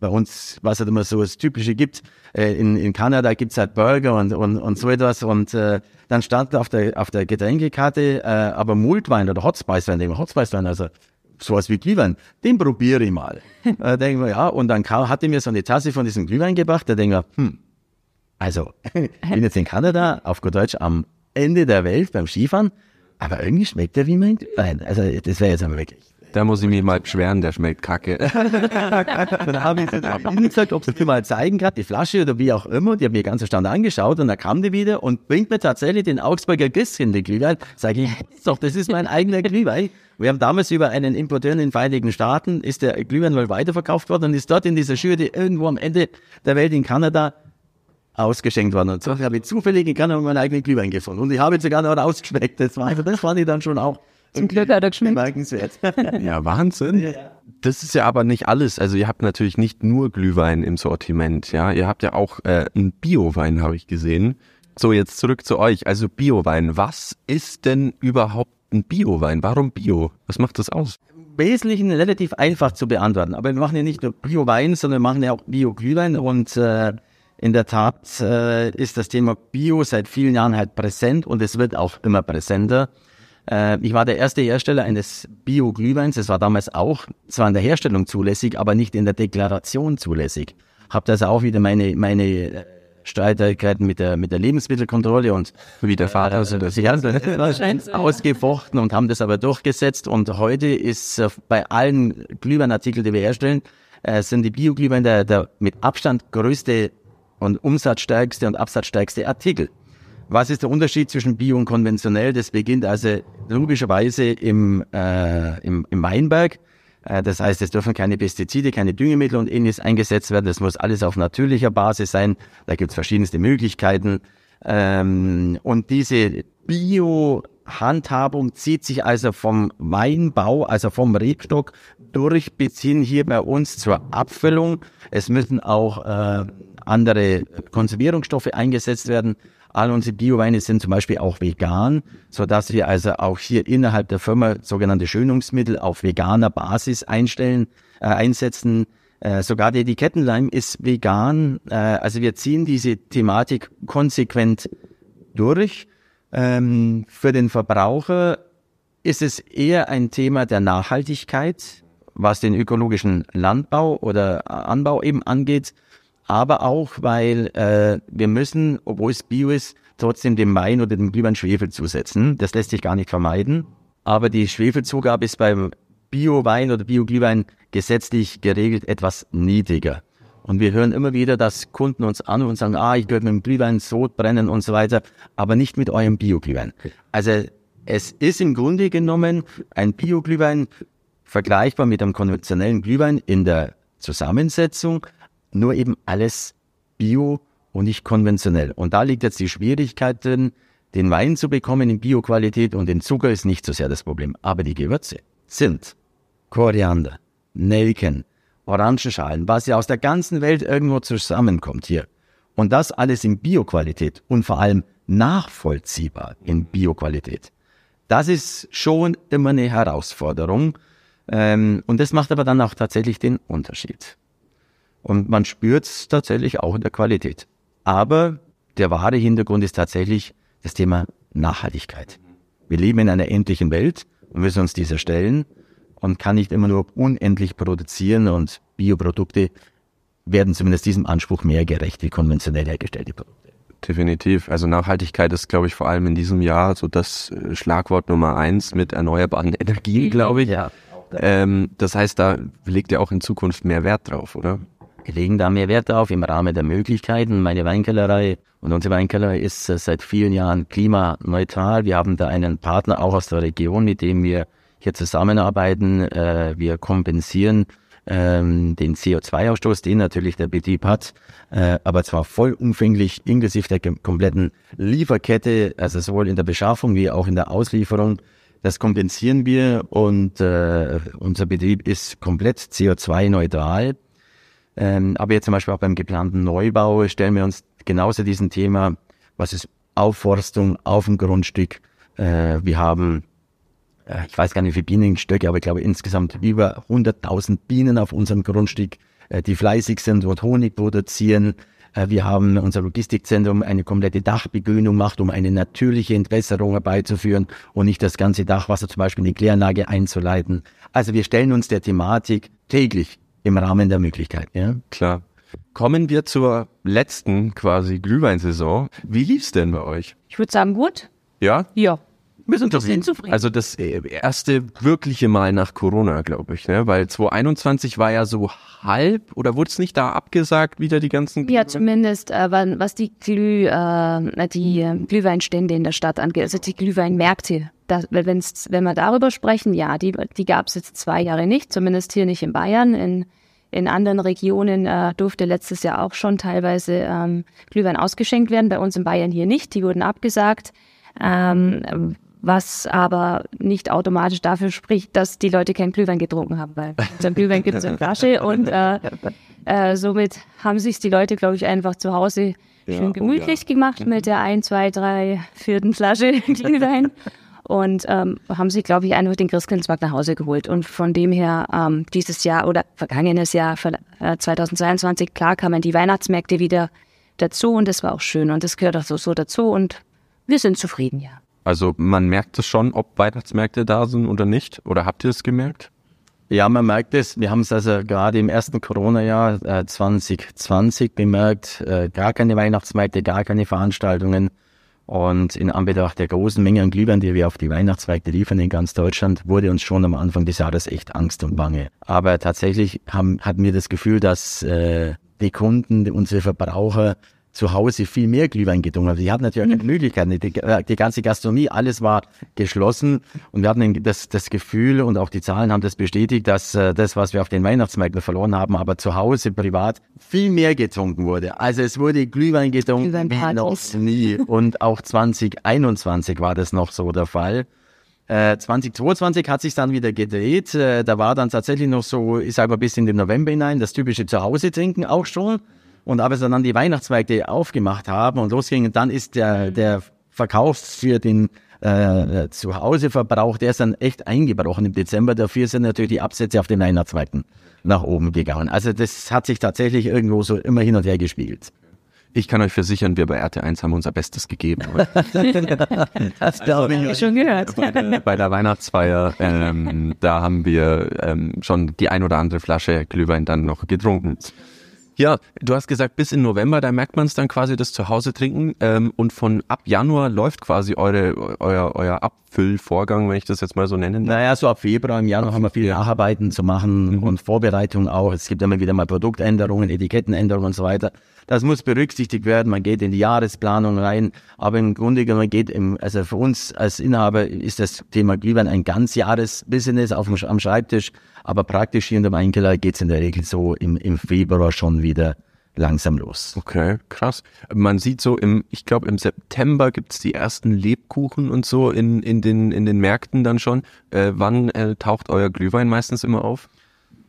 S4: bei uns, was halt immer so das Typische gibt. Äh, in, in Kanada gibt's halt Burger und, und, und so etwas. Und äh, dann stand auf der, auf der Getränkekarte äh, aber Multwein oder Hotspice-Wein, denke ich, Hotspice-Wein, also sowas wie Glühwein, den probiere ich mal. äh, denke ich ja, und dann kam, hatte mir so eine Tasse von diesem Glühwein gebracht, da denke ich hm, also, ich bin jetzt in Kanada, auf gut Deutsch, am Ende der Welt beim Skifahren, aber irgendwie schmeckt der wie mein Glühwein. Also, das wäre jetzt aber wirklich
S6: da muss ich mich mal beschweren, der schmeckt kacke.
S4: dann habe ich gesagt, ob sie mir mal zeigen kann, die Flasche oder wie auch immer. Die haben mir ganz erstaunt angeschaut und dann kam die wieder und bringt mir tatsächlich den Augsburger Christchen, den Glühwein. Sage ich, doch, das ist mein eigener Glühwein. Wir haben damals über einen Importeur in den Vereinigten Staaten, ist der Glühwein wohl weiterverkauft worden und ist dort in dieser Schürde irgendwo am Ende der Welt in Kanada ausgeschenkt worden. Und so habe ich zufällig in Kanada meinen eigenen Glühwein gefunden. Und ich habe sogar noch ausgeschmeckt. Das, war, das fand ich dann schon auch
S5: zum Glück hat er geschmeckt.
S4: Bemerkenswert.
S6: ja, Wahnsinn. Ja, ja. Das ist ja aber nicht alles. Also ihr habt natürlich nicht nur Glühwein im Sortiment, ja. Ihr habt ja auch äh, einen Biowein, habe ich gesehen. So, jetzt zurück zu euch. Also Biowein. Was ist denn überhaupt ein Biowein? Warum Bio? Was macht das aus?
S4: Im Wesentlichen relativ einfach zu beantworten. Aber wir machen ja nicht nur Bio-Wein, sondern wir machen ja auch Bio-Glühwein. Und äh, in der Tat äh, ist das Thema Bio seit vielen Jahren halt präsent und es wird auch immer präsenter. Äh, ich war der erste Hersteller eines Bio-Glühweins. Das war damals auch zwar in der Herstellung zulässig, aber nicht in der Deklaration zulässig. Hab das auch wieder meine, meine äh, Streitigkeiten mit der, mit der Lebensmittelkontrolle und
S6: wie der Vater also das ja,
S4: ausgefochten und haben das aber durchgesetzt. Und heute ist äh, bei allen Glühweinartikeln, die wir herstellen, sind die Bio-Glühwein der, der mit Abstand größte und umsatzstärkste und absatzstärkste Artikel. Was ist der Unterschied zwischen Bio und konventionell? Das beginnt also logischerweise im, äh, im, im Weinberg. Äh, das heißt, es dürfen keine Pestizide, keine Düngemittel und ähnliches eingesetzt werden. Das muss alles auf natürlicher Basis sein. Da gibt es verschiedenste Möglichkeiten. Ähm, und diese Bio-Handhabung zieht sich also vom Weinbau, also vom Rebstock durch bis hin hier bei uns zur Abfüllung. Es müssen auch äh, andere Konservierungsstoffe eingesetzt werden. All unsere Bioweine sind zum Beispiel auch vegan, so dass wir also auch hier innerhalb der Firma sogenannte Schönungsmittel auf veganer Basis einstellen, äh, einsetzen. Äh, sogar der Etikettenleim ist vegan. Äh, also wir ziehen diese Thematik konsequent durch. Ähm, für den Verbraucher ist es eher ein Thema der Nachhaltigkeit, was den ökologischen Landbau oder Anbau eben angeht, aber auch, weil äh, wir müssen, obwohl es Bio ist, trotzdem dem Wein oder dem Glühwein Schwefel zusetzen. Das lässt sich gar nicht vermeiden. Aber die Schwefelzugabe ist beim Bio-Wein oder Bio-Glühwein gesetzlich geregelt etwas niedriger. Und wir hören immer wieder, dass Kunden uns an und sagen, ah, ich würde mit dem Glühwein Sod brennen und so weiter, aber nicht mit eurem Bio-Glühwein. Also es ist im Grunde genommen ein Bio-Glühwein vergleichbar mit einem konventionellen Glühwein in der Zusammensetzung, nur eben alles Bio und nicht konventionell. Und da liegt jetzt die Schwierigkeit drin, den Wein zu bekommen in Bio-Qualität und den Zucker ist nicht so sehr das Problem. Aber die Gewürze sind Koriander, Nelken, Orangenschalen, was ja aus der ganzen Welt irgendwo zusammenkommt hier. Und das alles in Bioqualität und vor allem nachvollziehbar in Bioqualität. Das ist schon immer eine Herausforderung. Ähm, und das macht aber dann auch tatsächlich den Unterschied. Und man spürt es tatsächlich auch in der Qualität. Aber der wahre Hintergrund ist tatsächlich das Thema Nachhaltigkeit. Wir leben in einer endlichen Welt und müssen uns dieser stellen und kann nicht immer nur unendlich produzieren und Bioprodukte werden zumindest diesem Anspruch mehr gerecht wie konventionell hergestellte Produkte.
S6: Definitiv. Also Nachhaltigkeit ist, glaube ich, vor allem in diesem Jahr so das äh, Schlagwort Nummer eins mit erneuerbaren Energien, mhm. glaube ich. Ja. Ähm, das heißt, da legt ihr auch in Zukunft mehr Wert drauf, oder?
S4: Wir legen da mehr Wert drauf im Rahmen der Möglichkeiten. Meine Weinkellerei und unsere Weinkellerei ist äh, seit vielen Jahren klimaneutral. Wir haben da einen Partner auch aus der Region, mit dem wir hier zusammenarbeiten. Äh, wir kompensieren ähm, den CO2-Ausstoß, den natürlich der Betrieb hat, äh, aber zwar vollumfänglich inklusive der kompletten Lieferkette, also sowohl in der Beschaffung wie auch in der Auslieferung. Das kompensieren wir und unser Betrieb ist komplett CO2-neutral. Ähm, aber jetzt zum Beispiel auch beim geplanten Neubau stellen wir uns genauso diesen Thema, was ist Aufforstung auf dem Grundstück. Äh, wir haben äh, ich weiß gar nicht wie viele Bienenstöcke, aber ich glaube insgesamt über 100.000 Bienen auf unserem Grundstück, äh, die fleißig sind, dort Honig produzieren. Äh, wir haben unser Logistikzentrum eine komplette Dachbegrünung gemacht, um eine natürliche Entwässerung herbeizuführen und nicht das ganze Dachwasser zum Beispiel in die Kläranlage einzuleiten. Also wir stellen uns der Thematik täglich im Rahmen der Möglichkeiten. Ja?
S6: Klar. Kommen wir zur letzten quasi Glühweinsaison. Wie lief's denn bei euch?
S5: Ich würde sagen gut.
S6: Ja?
S5: Ja.
S6: Wir sind zufrieden. zufrieden. Also das äh, erste wirkliche Mal nach Corona, glaube ich, ne? Weil 2021 war ja so halb oder wurde es nicht da abgesagt, wieder die ganzen
S5: Ja, zumindest äh, was die Glüh, äh, die äh, Glühweinstände in der Stadt angeht, also die Glühweinmärkte. Das, wenn's, wenn wir darüber sprechen, ja, die, die gab es jetzt zwei Jahre nicht, zumindest hier nicht in Bayern. In, in anderen Regionen äh, durfte letztes Jahr auch schon teilweise ähm, Glühwein ausgeschenkt werden, bei uns in Bayern hier nicht, die wurden abgesagt. Ähm, was aber nicht automatisch dafür spricht, dass die Leute keinen Glühwein getrunken haben, weil unseren Glühwein gibt es in Flasche und äh, äh, somit haben sich die Leute, glaube ich, einfach zu Hause ja, schön gemütlich oh ja. gemacht mit der ein, zwei, drei, vierten Flasche Glühwein und ähm, haben sich, glaube ich, einfach den Christkindlesmarkt nach Hause geholt. Und von dem her ähm, dieses Jahr oder vergangenes Jahr äh, 2022, klar kamen die Weihnachtsmärkte wieder dazu und das war auch schön und das gehört auch so, so dazu und wir sind zufrieden, ja.
S6: Also man merkt es schon, ob Weihnachtsmärkte da sind oder nicht. Oder habt ihr es gemerkt?
S4: Ja, man merkt es. Wir haben es also gerade im ersten Corona-Jahr äh, 2020 bemerkt. Äh, gar keine Weihnachtsmärkte, gar keine Veranstaltungen. Und in Anbetracht der großen Menge an Glühwein, die wir auf die Weihnachtsmärkte liefern in ganz Deutschland, wurde uns schon am Anfang des Jahres echt Angst und Bange. Aber tatsächlich haben, hatten wir das Gefühl, dass äh, die Kunden, unsere Verbraucher zu Hause viel mehr Glühwein getrunken haben. Die hatten natürlich mhm. keine Möglichkeiten. Die, die, ganze Gastronomie, alles war geschlossen und wir hatten das, das Gefühl und auch die Zahlen haben das bestätigt, dass äh, das, was wir auf den Weihnachtsmärkten verloren haben, aber zu Hause privat viel mehr getrunken wurde. Also es wurde Glühwein getrunken wie noch nie. Und auch 2021 war das noch so der Fall. 2022 äh, hat sich dann wieder gedreht. Äh, da war dann tatsächlich noch so, ich sage mal bis in den November hinein, das typische Zuhause trinken auch schon. Und aber so dann die Weihnachtsmärkte aufgemacht haben und losgingen, dann ist der, der Verkauf für den äh, Zuhauseverbrauch, der ist dann echt eingebrochen im Dezember. Dafür sind natürlich die Absätze auf den Weihnachtsmärkten nach oben gegangen. Also das hat sich tatsächlich irgendwo so immer hin und her gespiegelt.
S6: Ich kann euch versichern, wir bei RT1 haben unser Bestes gegeben.
S4: das glaube ich.
S5: Ich schon gehört.
S6: bei, der, bei der Weihnachtsfeier, ähm, da haben wir ähm, schon die ein oder andere Flasche Glühwein dann noch getrunken. Ja, du hast gesagt, bis in November, da merkt man es dann quasi das Zuhause trinken. Ähm, und von ab Januar läuft quasi eure, euer, euer Abfüllvorgang, wenn ich das jetzt mal so nennen darf.
S4: Naja, so ab Februar im Januar haben wir viel Nacharbeiten zu machen und Vorbereitung auch. Es gibt immer wieder mal Produktänderungen, Etikettenänderungen und so weiter. Das muss berücksichtigt werden. Man geht in die Jahresplanung rein. Aber im Grunde genommen geht im, also für uns als Inhaber ist das Thema Glühwein ein Ganzjahresbusiness auf dem, am Schreibtisch. Aber praktisch hier in der Weinkeller geht es in der Regel so im, im Februar schon wieder langsam los.
S6: Okay, krass. Man sieht so im, ich glaube im September gibt's die ersten Lebkuchen und so in, in, den, in den Märkten dann schon. Äh, wann äh, taucht euer Glühwein meistens immer auf?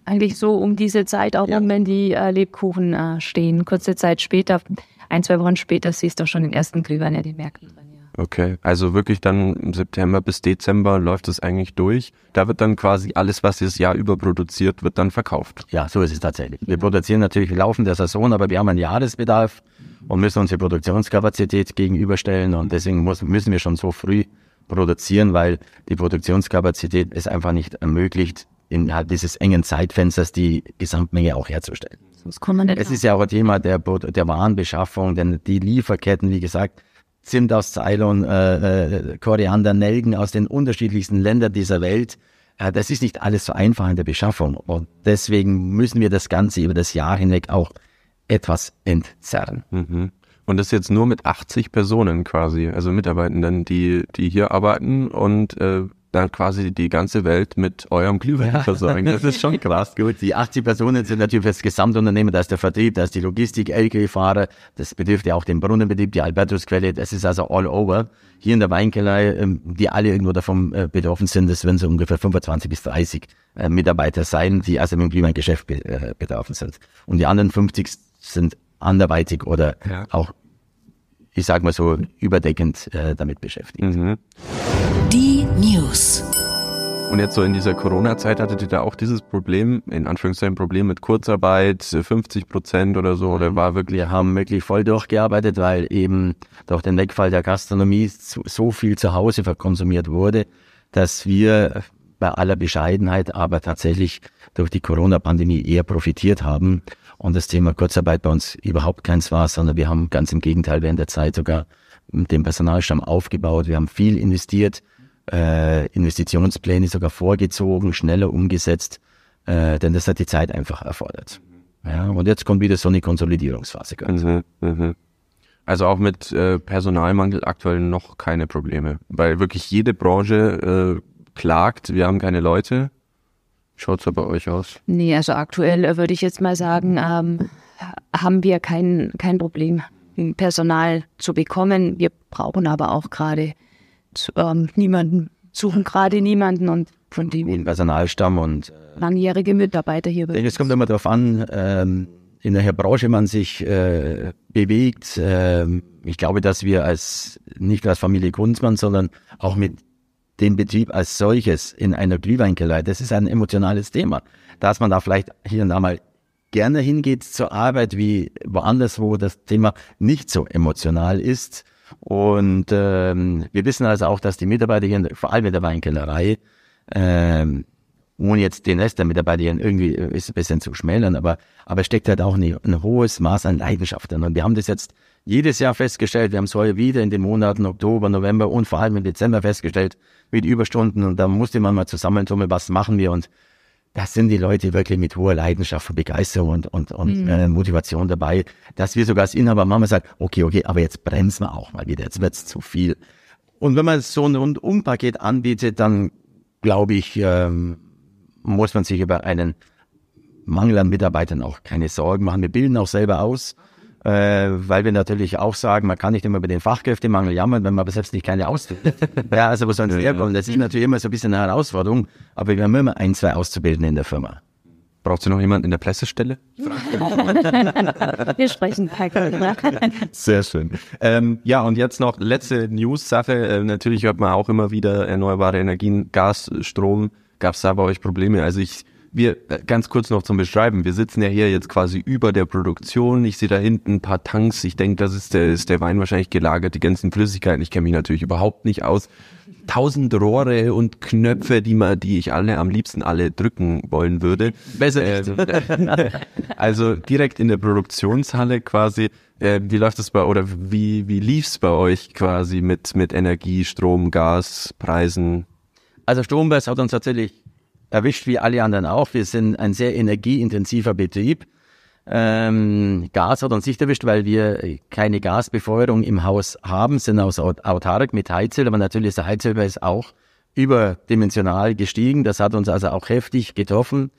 S5: Eigentlich so um diese Zeit, auch
S4: Ja.
S5: wenn die äh, Lebkuchen äh, stehen. Kurze Zeit später, ein, zwei Wochen später, siehst du auch schon den ersten Glühwein in den Märkten drin.
S6: Okay, also wirklich dann im September bis Dezember läuft es eigentlich durch. Da wird dann quasi alles, was das Jahr über produziert, wird dann verkauft.
S4: Ja, so ist es tatsächlich. Wir produzieren natürlich laufend der Saison, aber wir haben einen Jahresbedarf und müssen unsere Produktionskapazität gegenüberstellen und deswegen muss, müssen wir schon so früh produzieren, weil die Produktionskapazität es einfach nicht ermöglicht, innerhalb dieses engen Zeitfensters die Gesamtmenge auch herzustellen. Es ist ja auch ein Thema der, der Warenbeschaffung, denn die Lieferketten, wie gesagt, Zimt aus Ceylon, äh, äh, Koriander, Nelken aus den unterschiedlichsten Ländern dieser Welt. Äh, das ist nicht alles so einfach in der Beschaffung. Und deswegen müssen wir das Ganze über das Jahr hinweg auch etwas entzerren.
S6: Mhm. Und das jetzt nur mit 80 Personen quasi, also Mitarbeitenden, die, die hier arbeiten und äh, dann quasi die ganze Welt mit eurem Glühwein versorgen. Das ist schon krass.
S4: Gut, die 80 Personen sind natürlich für das Gesamtunternehmen, da ist der Vertrieb, da ist die Logistik, LKW-Fahrer, das betrifft ja auch den Brunnenbetrieb, die Albertusquelle, das ist also all over. Hier in der Weinkelei, ähm, die alle irgendwo davon äh, betroffen sind, das werden so ungefähr 25 bis 30 äh, Mitarbeiter sein, die also mit dem Glühweingeschäft äh, betroffen sind. Und die anderen 50 sind anderweitig oder
S6: Ja.
S4: auch, ich sag mal so, überdeckend äh, damit beschäftigt.
S6: Mhm.
S2: Die News.
S6: Und jetzt so in dieser Corona-Zeit hattet ihr da auch dieses Problem, in Anführungszeichen Problem mit Kurzarbeit, 50 Prozent oder so, oder war wirklich,
S4: Wir haben wirklich voll durchgearbeitet, weil eben durch den Wegfall der Gastronomie so, so viel zu Hause verkonsumiert wurde, dass wir bei aller Bescheidenheit aber tatsächlich durch die Corona-Pandemie eher profitiert haben und das Thema Kurzarbeit bei uns überhaupt keins war, sondern wir haben ganz im Gegenteil während der Zeit sogar den Personalstamm aufgebaut, wir haben viel investiert, äh, Investitionspläne sogar vorgezogen, schneller umgesetzt, äh, denn das hat die Zeit einfach erfordert. Ja, und jetzt kommt wieder so eine Konsolidierungsphase.
S6: Mhm, mhm. Also auch mit äh, Personalmangel aktuell noch keine Probleme, weil wirklich jede Branche äh, klagt, wir haben keine Leute. Schaut's da bei euch aus?
S5: Nee, also aktuell äh, würde ich jetzt mal sagen, ähm, haben wir kein, kein Problem, Personal zu bekommen. Wir brauchen aber auch gerade ähm, niemanden, suchen gerade niemanden und von dem
S4: Den Personalstamm und
S5: langjährige Mitarbeiter hier.
S4: Es kommt immer darauf an, ähm, in welcher Branche man sich äh, bewegt. Ähm, ich glaube, dass wir als nicht nur als Familie Kunzmann, sondern auch mit dem Betrieb als solches in einer Glühweinkelei, das ist ein emotionales Thema. Dass man da vielleicht hier und da mal gerne hingeht zur Arbeit, wie woanders, wo das Thema nicht so emotional ist. Und ähm, wir wissen also auch, dass die Mitarbeiter hier, vor allem in der Weinkellerei, ähm, ohne jetzt den Rest der Mitarbeiter hier irgendwie äh, ist ein bisschen zu schmälern, aber, aber steckt halt auch eine, ein hohes Maß an Leidenschaft drin. Und wir haben das jetzt jedes Jahr festgestellt, wir haben es heuer wieder in den Monaten Oktober, November und vor allem im Dezember festgestellt mit Überstunden und da musste man mal zusammentummeln, was machen wir und das sind die Leute wirklich mit hoher Leidenschaft und Begeisterung und, und, und äh, Motivation dabei, dass wir sogar als Inhaber Mama sagen, okay, okay, aber jetzt bremsen wir auch mal wieder, jetzt wird's zu viel. Und wenn man so ein Rundumpaket anbietet, dann glaube ich, ähm, muss man sich über einen Mangel an Mitarbeitern auch keine Sorgen machen. Wir bilden auch selber aus, äh, weil wir natürlich auch sagen, man kann nicht immer über den Fachkräftemangel jammern, wenn man aber selbst nicht keine ausbildet. ja, also wo sonst herkommen. Das ist natürlich immer so ein bisschen eine Herausforderung, aber wir haben immer ein, zwei Auszubildende in der Firma.
S6: Braucht ihr noch jemanden in der Pressestelle?
S5: Wir sprechen
S6: Sehr schön. Ähm, ja, und jetzt noch letzte News-Sache. Äh, natürlich hört man auch immer wieder erneuerbare Energien, Gas, Strom. Gab es da bei euch Probleme? Also ich wir äh, ganz kurz noch zum Beschreiben. Wir sitzen ja hier jetzt quasi über der Produktion. Ich sehe da hinten ein paar Tanks. Ich denke, das ist der, ist der Wein wahrscheinlich gelagert, die ganzen Flüssigkeiten. Ich kenne mich natürlich überhaupt nicht aus. Tausend Rohre und Knöpfe, die man, die ich alle am liebsten alle drücken wollen würde.
S4: Besser ähm,
S6: Also direkt in der Produktionshalle quasi. Äh, wie läuft das bei oder wie wie lief's bei euch quasi mit mit Energie, Strom, Gas, Preisen?
S4: Also Strompreis hat uns tatsächlich erwischt wie alle anderen auch. Wir sind ein sehr energieintensiver Betrieb. Ähm, Gas hat uns nicht erwischt, weil wir keine Gasbefeuerung im Haus haben, sind aus autark mit Heizöl, aber natürlich ist der Heizölpreis auch überdimensional gestiegen. Das hat uns also auch heftig getroffen.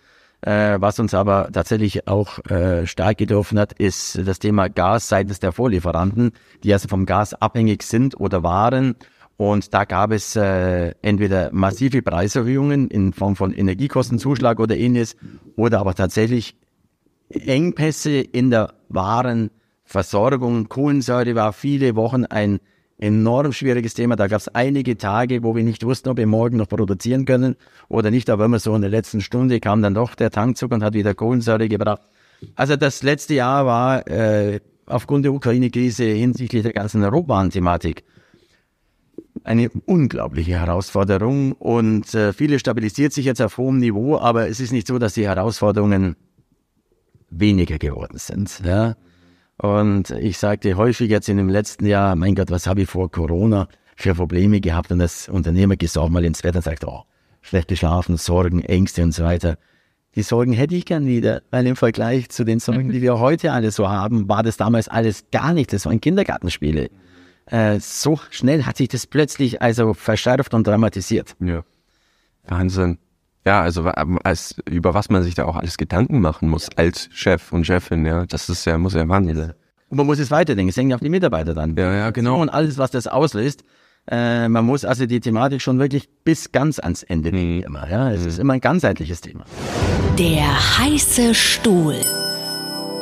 S4: Äh, was uns aber tatsächlich auch äh, stark getroffen hat, ist das Thema Gas seitens der Vorlieferanten, die also vom Gas abhängig sind oder waren und da gab es äh, entweder massive Preiserhöhungen in Form von Energiekostenzuschlag oder ähnliches oder aber tatsächlich Engpässe in der Warenversorgung. Kohlensäure war viele Wochen ein enorm schwieriges Thema. Da gab es einige Tage, wo wir nicht wussten, ob wir morgen noch produzieren können oder nicht. Aber immer so in der letzten Stunde kam dann doch der Tankzug und hat wieder Kohlensäure gebracht. Also das letzte Jahr war äh, aufgrund der Ukraine-Krise hinsichtlich der ganzen Rohwarenthematik eine unglaubliche Herausforderung und äh, viele stabilisiert sich jetzt auf hohem Niveau, aber es ist nicht so, dass die Herausforderungen weniger geworden sind. Ja? Und ich sagte häufig jetzt in dem letzten Jahr, mein Gott, was habe ich vor Corona für Probleme gehabt? Und das Unternehmer geht auch mal ins Wetter und sagt, oh, schlecht geschlafen, Sorgen, Ängste und so weiter. Die Sorgen hätte ich gern wieder, weil im Vergleich zu den Sorgen, die wir heute alle so haben, war das damals alles gar nicht. Das waren Kindergartenspiele äh, so schnell hat sich das plötzlich also verschärft und dramatisiert.
S6: Ja. Wahnsinn. Ja, also als, über was man sich da auch alles Gedanken machen muss als Chef und Chefin, ja, das ist ja, muss ja Wahnsinn sein.
S4: Und man muss es weiterdenken, es hängt auf die Mitarbeiter dann.
S6: Ja, ja, genau.
S4: Und alles, was das auslöst, äh, man muss also die Thematik schon wirklich bis ganz ans Ende mhm. immer, ja. Es mhm. ist immer ein ganzheitliches Thema.
S2: Der heiße Stuhl.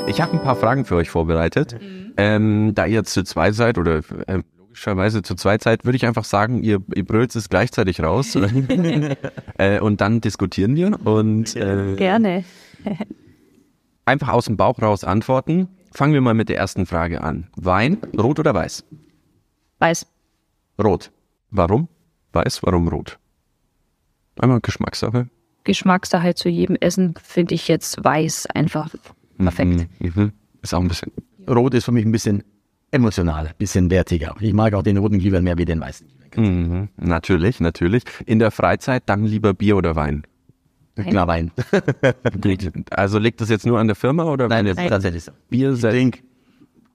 S6: Ich habe ein paar Fragen für euch vorbereitet. Mhm. Ähm, da ihr zu zwei seid oder äh, logischerweise zu zwei seid, würde ich einfach sagen, ihr, ihr brüllt es gleichzeitig raus äh, und dann diskutieren wir und
S5: äh, gerne
S6: einfach aus dem Bauch raus antworten. Fangen wir mal mit der ersten Frage an. Wein, rot oder weiß?
S5: Weiß.
S6: Rot. Warum? Weiß, warum rot? Einmal Geschmackssache.
S5: Geschmackssache zu jedem Essen finde ich jetzt weiß einfach perfekt.
S6: Mhm, mhm. Ist auch ein bisschen.
S4: Rot ist für mich ein bisschen emotional, ein bisschen wertiger. Ich mag auch den roten Glühwein mehr wie den weißen.
S6: Mhm, natürlich, natürlich. In der Freizeit dann lieber Bier oder Wein?
S4: Klar, Wein.
S6: also liegt das jetzt nur an der Firma oder?
S4: Nein, das ist tatsächlich so. Bier ich trinke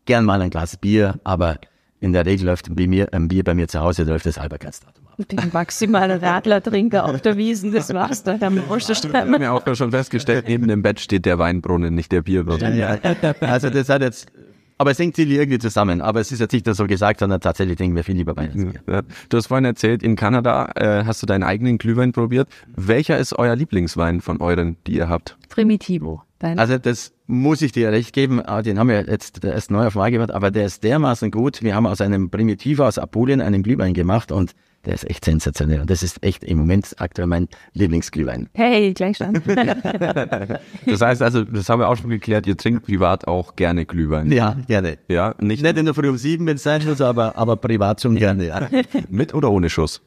S4: gern mal ein Glas Bier, aber in der Regel läuft bei mir, ein Bier bei mir zu Hause, da läuft das halber Grenznatum
S5: ab. Den maximalen Radlertrinker auf der Wiesen, das war's da. Da musst du
S6: Ich habe mir auch schon festgestellt, neben dem Bett steht der Weinbrunnen, nicht der Bierbrunnen.
S4: Ja, ja. Also das hat jetzt aber es hängt ziemlich irgendwie zusammen. Aber es ist jetzt nicht so gesagt, sondern tatsächlich denken wir viel lieber Weihnachtsbier.
S6: Ja. Du hast vorhin erzählt, in Kanada äh, hast du deinen eigenen Glühwein probiert. Welcher ist euer Lieblingswein von euren, die ihr habt?
S5: Primitivo.
S4: Dein also das muss ich dir recht geben. Ah, den haben wir jetzt erst neu auf Markt gebracht, aber der ist dermaßen gut. Wir haben aus einem Primitivo aus Apulien einen Glühwein gemacht und der ist echt sensationell. Und das ist echt im Moment aktuell mein Lieblingsglühwein.
S5: Hey, gleich schon.
S6: das heißt also, das haben wir auch schon geklärt, ihr trinkt privat auch gerne Glühwein.
S4: Ja, gerne.
S6: Ja,
S4: nicht, nicht in der Früh um sieben, wenn es sein muss, aber, aber privat schon gerne, ja.
S6: Mit oder ohne Schuss?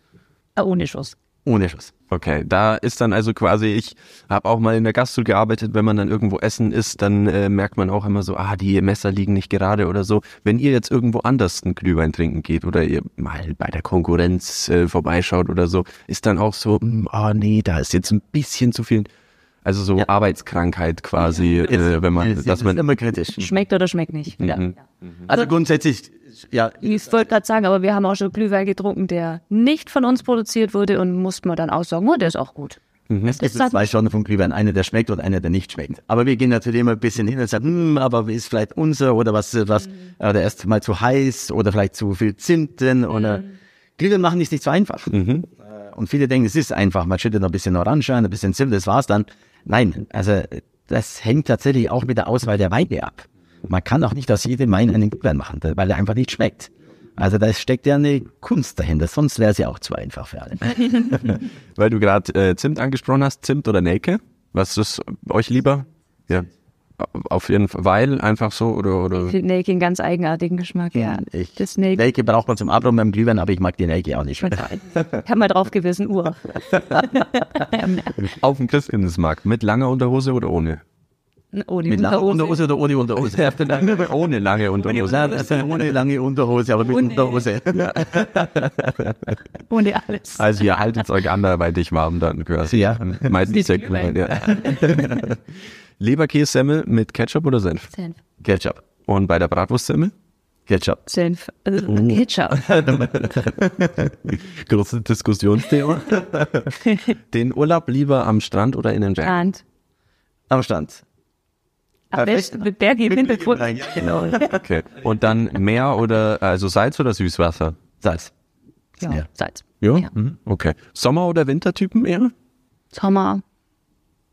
S5: Äh, ohne Schuss.
S4: Ohne Schuss.
S6: Okay, da ist dann also quasi, ich habe auch mal in der Gastro gearbeitet, wenn man dann irgendwo essen isst, dann äh, merkt man auch immer so, ah, die Messer liegen nicht gerade oder so. Wenn ihr jetzt irgendwo anders einen Glühwein trinken geht oder ihr mal bei der Konkurrenz äh, vorbeischaut oder so, ist dann auch so, hm, ah, nee, da ist jetzt ein bisschen zu viel. Also so ja. Arbeitskrankheit quasi, ja, äh, wenn man,
S4: das
S6: man
S4: immer kritisch.
S5: Schmeckt oder schmeckt nicht.
S4: Mhm. Ja. Also grundsätzlich ja.
S5: Ich wollte gerade sagen, aber wir haben auch schon Glühwein getrunken, der nicht von uns produziert wurde und mussten wir dann auch sagen, oh, der ist auch gut.
S4: Mhm. Es gibt zwei Sorten von Glühwein, einer, der schmeckt und einer, der nicht schmeckt. Aber wir gehen natürlich immer ein bisschen hin und sagen, hm, aber ist vielleicht unser oder was, was, mhm. oder erst mal zu heiß oder vielleicht zu viel Zimt drin oder, mhm. Glühwein machen ist nicht so einfach. Mhm. Äh, und viele denken, es ist einfach, man schüttet noch ein bisschen Orange ein, ein bisschen Zimt, das war's dann. Nein, also das hängt tatsächlich auch mit der Auswahl der Weine ab. Man kann auch nicht aus jedem Wein einen Glühwein machen, weil er einfach nicht schmeckt. Also da steckt ja eine Kunst dahinter, sonst wäre es ja auch zu einfach für alle.
S6: Weil du gerade äh, Zimt angesprochen hast, Zimt oder Nelke? Was ist euch lieber? Ja. Auf jeden Fall, weil einfach so oder oder.
S5: Ich finde Nelke einen ganz eigenartigen Geschmack. Ja,
S4: Ich,
S5: das Nelke.
S4: Nelke braucht man zum Abräumen beim Glühwein, aber ich mag die Nelke auch nicht.
S5: Kann man drauf gewissen Uhr.
S6: Auf dem Christkindlesmarkt mit langer Unterhose oder ohne?
S5: Ohne
S4: Mit langer
S5: Unterhose.
S4: Unterhose oder ohne Unterhose?
S6: ohne lange Unterhose.
S4: Das ist ohne lange Unterhose, aber mit
S5: Ohne.
S4: Unterhose.
S5: Ohne alles.
S6: Also ihr haltet euch anderweitig warm dann quasi.
S4: Ja.
S6: Meistens sehr
S5: Glühwein.
S6: ja. Leberkässemmel mit Ketchup oder Senf?
S5: Senf.
S4: Ketchup.
S6: Und bei der Bratwurstsemmel?
S4: Ketchup.
S5: Senf. Also Ketchup.
S6: Großes Diskussionsthema. Den Urlaub lieber am Strand oder in den Bergen?
S5: Strand.
S4: Am Stand.
S5: Am besten mit Berg im Hintergrund.
S4: Ja, genau.
S6: Okay. Und dann Meer oder, also Salz oder Süßwasser?
S4: Salz.
S5: Ja,
S4: Ja.
S5: Salz.
S6: Ja.
S5: Ja.
S6: Mhm. Okay. Sommer- oder Wintertypen eher?
S5: Sommer.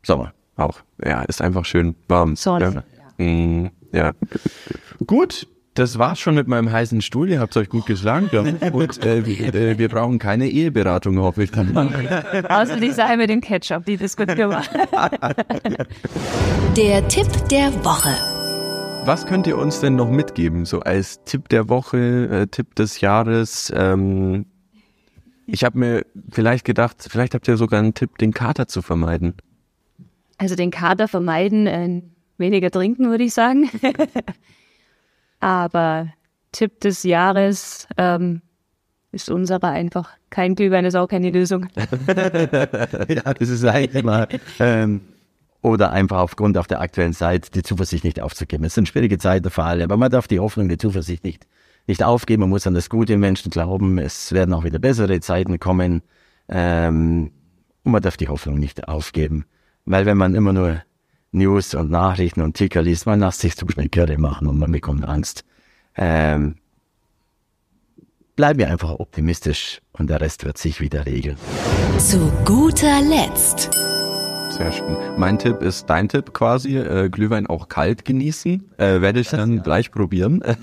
S4: Sommer.
S6: Auch. Ja, ist einfach schön warm.
S5: Sonne.
S6: Ja. Mhm. ja. Gut. Das war's schon mit meinem heißen Stuhl. Ihr habt's euch gut geschlagen. Ja. Und äh, wir, äh, wir brauchen keine Eheberatung, hoffe ich.
S5: Außer die Sache mit dem Ketchup, die diskutieren wir.
S2: Der Tipp der Woche.
S6: Was könnt ihr uns denn noch mitgeben, so als Tipp der Woche, äh, Tipp des Jahres? Ähm, ich habe mir vielleicht gedacht, vielleicht habt ihr sogar einen Tipp, den Kater zu vermeiden.
S5: Also den Kater vermeiden, äh, weniger trinken, würde ich sagen. Aber Tipp des Jahres ähm, ist unserer einfach. Kein Glühwein ist auch keine Lösung.
S4: ja, das ist eigentlich immer. Ähm, oder einfach aufgrund auf der aktuellen Zeit die Zuversicht nicht aufzugeben. Es sind schwierige Zeiten für alle, aber man darf die Hoffnung, die Zuversicht nicht, nicht aufgeben. Man muss an das Gute im Menschen glauben. Es werden auch wieder bessere Zeiten kommen. Ähm, und man darf die Hoffnung nicht aufgeben. Weil wenn man immer nur News und Nachrichten und Ticker liest, man lässt sich zu schnell Kirre machen und man bekommt Angst. Ähm, bleiben wir einfach optimistisch und der Rest wird sich wieder regeln.
S2: Zu guter Letzt.
S6: Sehr schön. Mein Tipp ist dein Tipp quasi, äh, Glühwein auch kalt genießen. Äh, werde ich dann gleich probieren.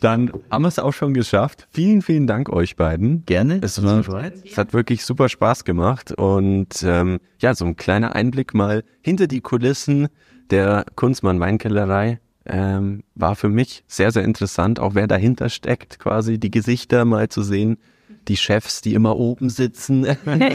S6: dann haben wir es auch schon geschafft. Vielen, vielen Dank euch beiden.
S4: Gerne.
S6: Es, war, es hat wirklich super Spaß gemacht und ähm, ja, so ein kleiner Einblick mal hinter die Kulissen der Kunstmann Weinkellerei ähm, war für mich sehr, sehr interessant, auch wer dahinter steckt, quasi die Gesichter mal zu sehen, die Chefs, die immer oben sitzen,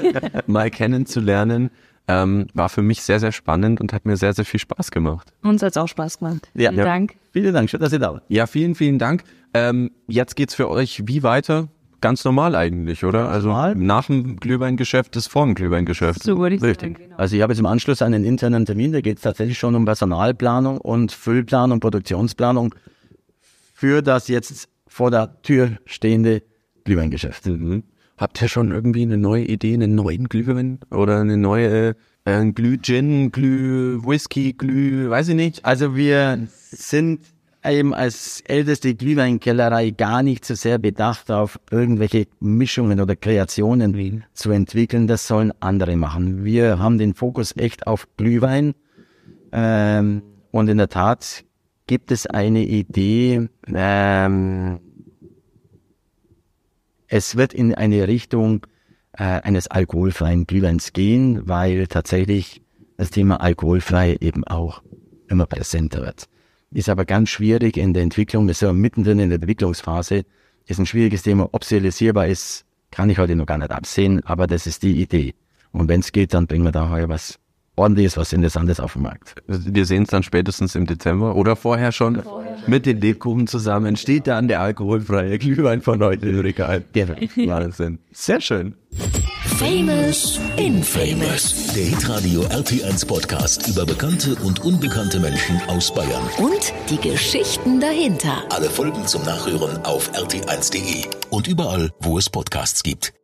S6: mal kennenzulernen, ähm, war für mich sehr, sehr spannend und hat mir sehr, sehr viel Spaß gemacht.
S5: Uns hat es auch Spaß gemacht.
S4: Ja.
S5: Vielen
S4: Ja.
S5: Dank.
S4: Vielen Dank, schön, dass ihr da wart.
S6: Ja, vielen, vielen Dank. Ähm, jetzt geht's für euch wie weiter? Ganz normal eigentlich, oder? Also
S4: normal.
S6: nach dem Glühweingeschäft ist vor dem Glühweingeschäft.
S5: So würde ich
S4: Richtig.
S5: sagen. Genau.
S4: Also ich habe jetzt im Anschluss einen internen Termin, da geht es tatsächlich schon um Personalplanung und Füllplanung, Produktionsplanung für das jetzt vor der Tür stehende Glühweingeschäft.
S6: Mhm. Habt ihr schon irgendwie eine neue Idee, einen neuen Glühwein oder eine neue äh, Glüh-Gin, Glüh-Whisky, Glüh, weiß ich nicht.
S4: Also wir sind eben als älteste Glühweinkellerei gar nicht so sehr bedacht auf irgendwelche Mischungen oder Kreationen zu entwickeln. Das sollen andere machen. Wir haben den Fokus echt auf Glühwein. Ähm, und in der Tat gibt es eine Idee, ähm, es wird in eine Richtung äh, eines alkoholfreien Glühweins gehen, weil tatsächlich das Thema alkoholfrei eben auch immer präsenter wird. Ist aber ganz schwierig in der Entwicklung, wir sind mittendrin in der Entwicklungsphase, ist ein schwieriges Thema. Ob es realisierbar ist, kann ich heute noch gar nicht absehen, aber das ist die Idee. Und wenn es geht, dann bringen wir da heuer was ordentliches, was Interessantes auf den Markt.
S6: Wir sehen es dann spätestens im Dezember oder vorher schon. Mit den Lebkuchen zusammen steht dann der alkoholfreie Glühwein von heute im Regal. Wahnsinn. Sehr schön.
S2: Famous in
S1: Famous. Der Hitradio RT1 Podcast über bekannte und unbekannte Menschen aus Bayern.
S2: Und die Geschichten dahinter.
S1: Alle Folgen zum Nachhören auf rt1.de und überall, wo es Podcasts gibt.